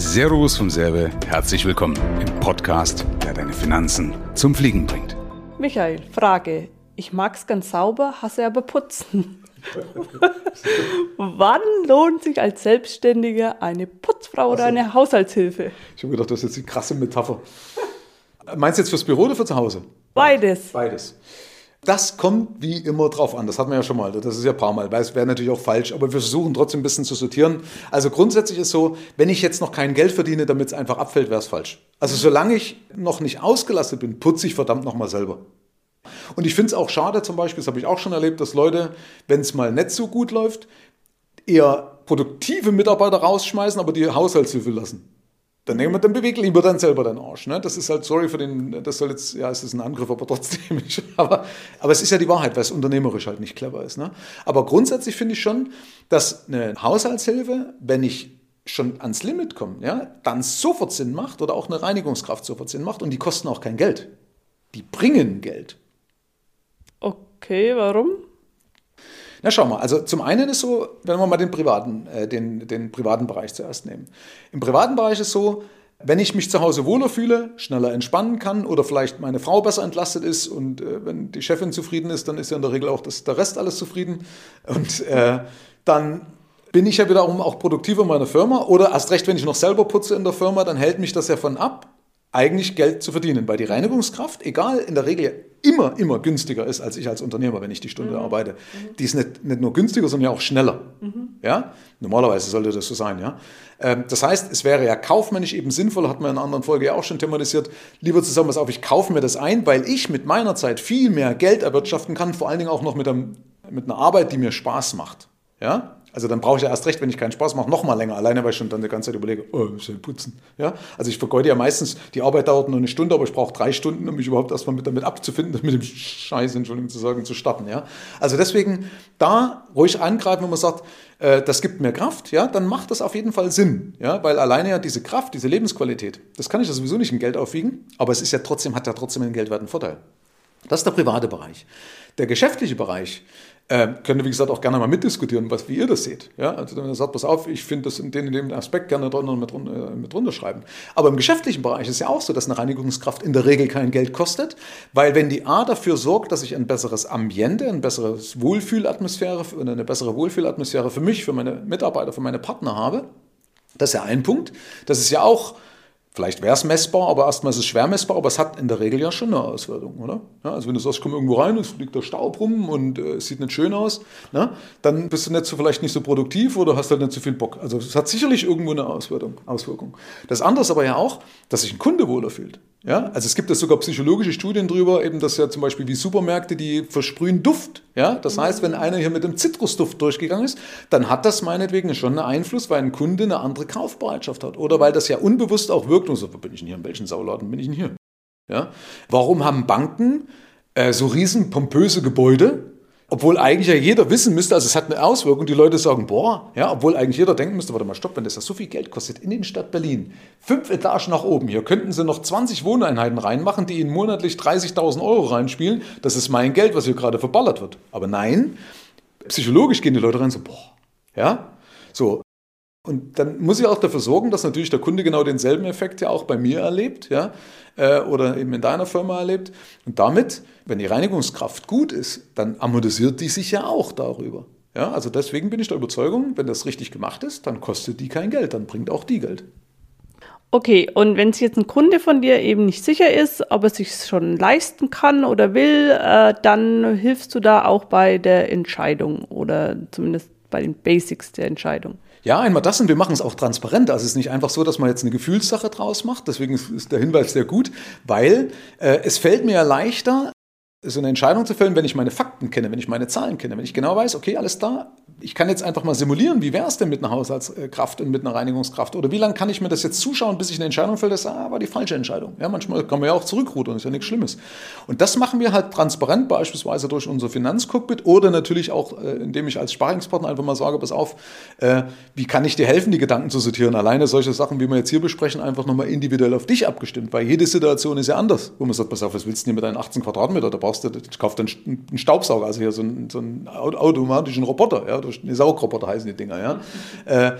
Servus vom Serbe, herzlich willkommen im Podcast, der deine Finanzen zum Fliegen bringt. Michael, Frage. Ich mag's ganz sauber, hasse aber putzen. Wann lohnt sich als Selbstständiger eine Putzfrau oder eine Haushaltshilfe? Ich habe gedacht, das ist jetzt eine krasse Metapher. Meinst du jetzt fürs Büro oder für zu Hause? Beides. Beides. Das kommt wie immer drauf an. Das hatten wir ja schon mal. Das ist ja ein paar Mal. Weil es wäre natürlich auch falsch. Aber wir versuchen trotzdem ein bisschen zu sortieren. Also grundsätzlich ist so, wenn ich jetzt noch kein Geld verdiene, damit es einfach abfällt, wäre es falsch. Also solange ich noch nicht ausgelastet bin, putze ich verdammt nochmal selber. Und ich finde es auch schade zum Beispiel, das habe ich auch schon erlebt, dass Leute, wenn es mal nicht so gut läuft, eher produktive Mitarbeiter rausschmeißen, aber die Haushaltshilfe lassen. Dann nehmen wir, dann bewegt lieber dann selber den Arsch. Ne? Das ist halt, sorry für den, das soll jetzt, ja, es ist ein Angriff, aber trotzdem. aber, aber es ist ja die Wahrheit, weil es unternehmerisch halt nicht clever ist. Ne? Aber grundsätzlich finde ich schon, dass eine Haushaltshilfe, wenn ich schon ans Limit komme, ja, dann sofort Sinn macht oder auch eine Reinigungskraft sofort Sinn macht und die kosten auch kein Geld. Die bringen Geld. Okay, warum? Na schau mal, also zum einen ist so, wenn wir mal den privaten, äh, den, den privaten Bereich zuerst nehmen. Im privaten Bereich ist so, wenn ich mich zu Hause wohler fühle, schneller entspannen kann oder vielleicht meine Frau besser entlastet ist und äh, wenn die Chefin zufrieden ist, dann ist ja in der Regel auch das, der Rest alles zufrieden. Und äh, dann bin ich ja wiederum auch produktiver in meiner Firma oder erst recht, wenn ich noch selber putze in der Firma, dann hält mich das ja von ab, eigentlich Geld zu verdienen, weil die Reinigungskraft, egal, in der Regel immer, immer günstiger ist als ich als Unternehmer, wenn ich die Stunde mhm. arbeite. Mhm. Die ist nicht, nicht nur günstiger, sondern ja auch schneller. Mhm. Ja? Normalerweise sollte das so sein. Ja? Ähm, das heißt, es wäre ja kaufmännisch eben sinnvoll, hat man in einer anderen Folge ja auch schon thematisiert, lieber zu sagen, pass auf, ich kaufe mir das ein, weil ich mit meiner Zeit viel mehr Geld erwirtschaften kann, vor allen Dingen auch noch mit, einem, mit einer Arbeit, die mir Spaß macht. Ja? Also dann brauche ich ja erst recht, wenn ich keinen Spaß mache, noch mal länger. Alleine, weil ich schon dann die ganze Zeit überlege, oh, ich soll putzen. Ja? Also ich vergeude ja meistens, die Arbeit dauert nur eine Stunde, aber ich brauche drei Stunden, um mich überhaupt erstmal mit, damit abzufinden, mit dem Scheiß, Entschuldigung zu sagen, zu starten. Ja? Also deswegen da ruhig angreifen, wenn man sagt, äh, das gibt mir Kraft, ja, dann macht das auf jeden Fall Sinn. Ja? Weil alleine ja diese Kraft, diese Lebensqualität, das kann ich ja sowieso nicht in Geld aufwiegen, aber es ist ja trotzdem, hat ja trotzdem einen geldwerten Vorteil. Das ist der private Bereich. Der geschäftliche Bereich, äh, könnt ihr, wie gesagt, auch gerne mal mitdiskutieren, was, wie ihr das seht. Ja? Also ihr sagt, pass auf, ich finde das in dem, in dem Aspekt gerne drunter, mit, äh, mit runterschreiben. Aber im geschäftlichen Bereich ist ja auch so, dass eine Reinigungskraft in der Regel kein Geld kostet, weil wenn die A dafür sorgt, dass ich ein besseres Ambiente, ein besseres Wohlfühlatmosphäre, eine bessere Wohlfühlatmosphäre für mich, für meine Mitarbeiter, für meine Partner habe, das ist ja ein Punkt. Das ist ja auch Vielleicht wäre es messbar, aber erstmal ist es schwer messbar, aber es hat in der Regel ja schon eine Auswirkung, oder? Ja, also wenn du sagst, ich komme irgendwo rein, es fliegt der Staub rum und äh, es sieht nicht schön aus, ne? dann bist du nicht so, vielleicht nicht so produktiv oder hast halt nicht so viel Bock. Also es hat sicherlich irgendwo eine Auswirkung. Auswirkung. Das andere ist aber ja auch, dass sich ein Kunde wohler fühlt. Ja, also es gibt ja sogar psychologische Studien drüber, eben dass ja zum Beispiel wie Supermärkte, die versprühen Duft. Ja, das mhm. heißt, wenn einer hier mit dem Zitrusduft durchgegangen ist, dann hat das meinetwegen schon einen Einfluss, weil ein Kunde eine andere Kaufbereitschaft hat. Oder weil das ja unbewusst auch wirkt und so, wo bin ich denn hier, in welchen Sauladen bin ich denn hier? Ja, warum haben Banken äh, so riesen pompöse Gebäude? Obwohl eigentlich ja jeder wissen müsste, also es hat eine Auswirkung, die Leute sagen, boah, ja, obwohl eigentlich jeder denken müsste, warte mal, stopp, wenn das ja so viel Geld kostet in den Stadt Berlin, fünf Etagen nach oben, hier könnten sie noch 20 Wohneinheiten reinmachen, die ihnen monatlich 30.000 Euro reinspielen, das ist mein Geld, was hier gerade verballert wird. Aber nein, psychologisch gehen die Leute rein so, boah, ja, so, und dann muss ich auch dafür sorgen, dass natürlich der Kunde genau denselben Effekt ja auch bei mir erlebt, ja, äh, oder eben in deiner Firma erlebt. Und damit, wenn die Reinigungskraft gut ist, dann amortisiert die sich ja auch darüber. Ja, also deswegen bin ich der Überzeugung, wenn das richtig gemacht ist, dann kostet die kein Geld, dann bringt auch die Geld. Okay, und wenn es jetzt ein Kunde von dir eben nicht sicher ist, ob er sich schon leisten kann oder will, äh, dann hilfst du da auch bei der Entscheidung oder zumindest bei den Basics der Entscheidung. Ja, einmal das und wir machen es auch transparent. Also es ist nicht einfach so, dass man jetzt eine Gefühlssache draus macht. Deswegen ist der Hinweis sehr gut, weil äh, es fällt mir ja leichter, so eine Entscheidung zu fällen, wenn ich meine Fakten kenne, wenn ich meine Zahlen kenne, wenn ich genau weiß, okay, alles da, ich kann jetzt einfach mal simulieren, wie wäre es denn mit einer Haushaltskraft und mit einer Reinigungskraft oder wie lange kann ich mir das jetzt zuschauen, bis ich eine Entscheidung fälle, das ah, war die falsche Entscheidung. Ja, manchmal kann man ja auch zurückrudern, ist ja nichts Schlimmes. Und das machen wir halt transparent, beispielsweise durch unser Finanzcockpit oder natürlich auch, äh, indem ich als Sparingspartner einfach mal sage, pass auf, äh, wie kann ich dir helfen, die Gedanken zu sortieren? Alleine solche Sachen, wie wir jetzt hier besprechen, einfach nochmal individuell auf dich abgestimmt, weil jede Situation ist ja anders, wo man sagt, pass auf, was willst du denn mit deinen 18 Quadratmeter? Da brauchst du, ich kaufe dann einen Staubsauger, also hier so einen, so einen automatischen Roboter, ja, eine Saugroboter heißen die Dinger, ja. Äh,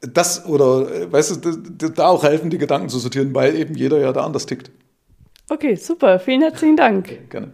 das oder äh, weißt du, da auch helfen, die Gedanken zu sortieren, weil eben jeder ja da anders tickt. Okay, super. Vielen herzlichen Dank. Gerne.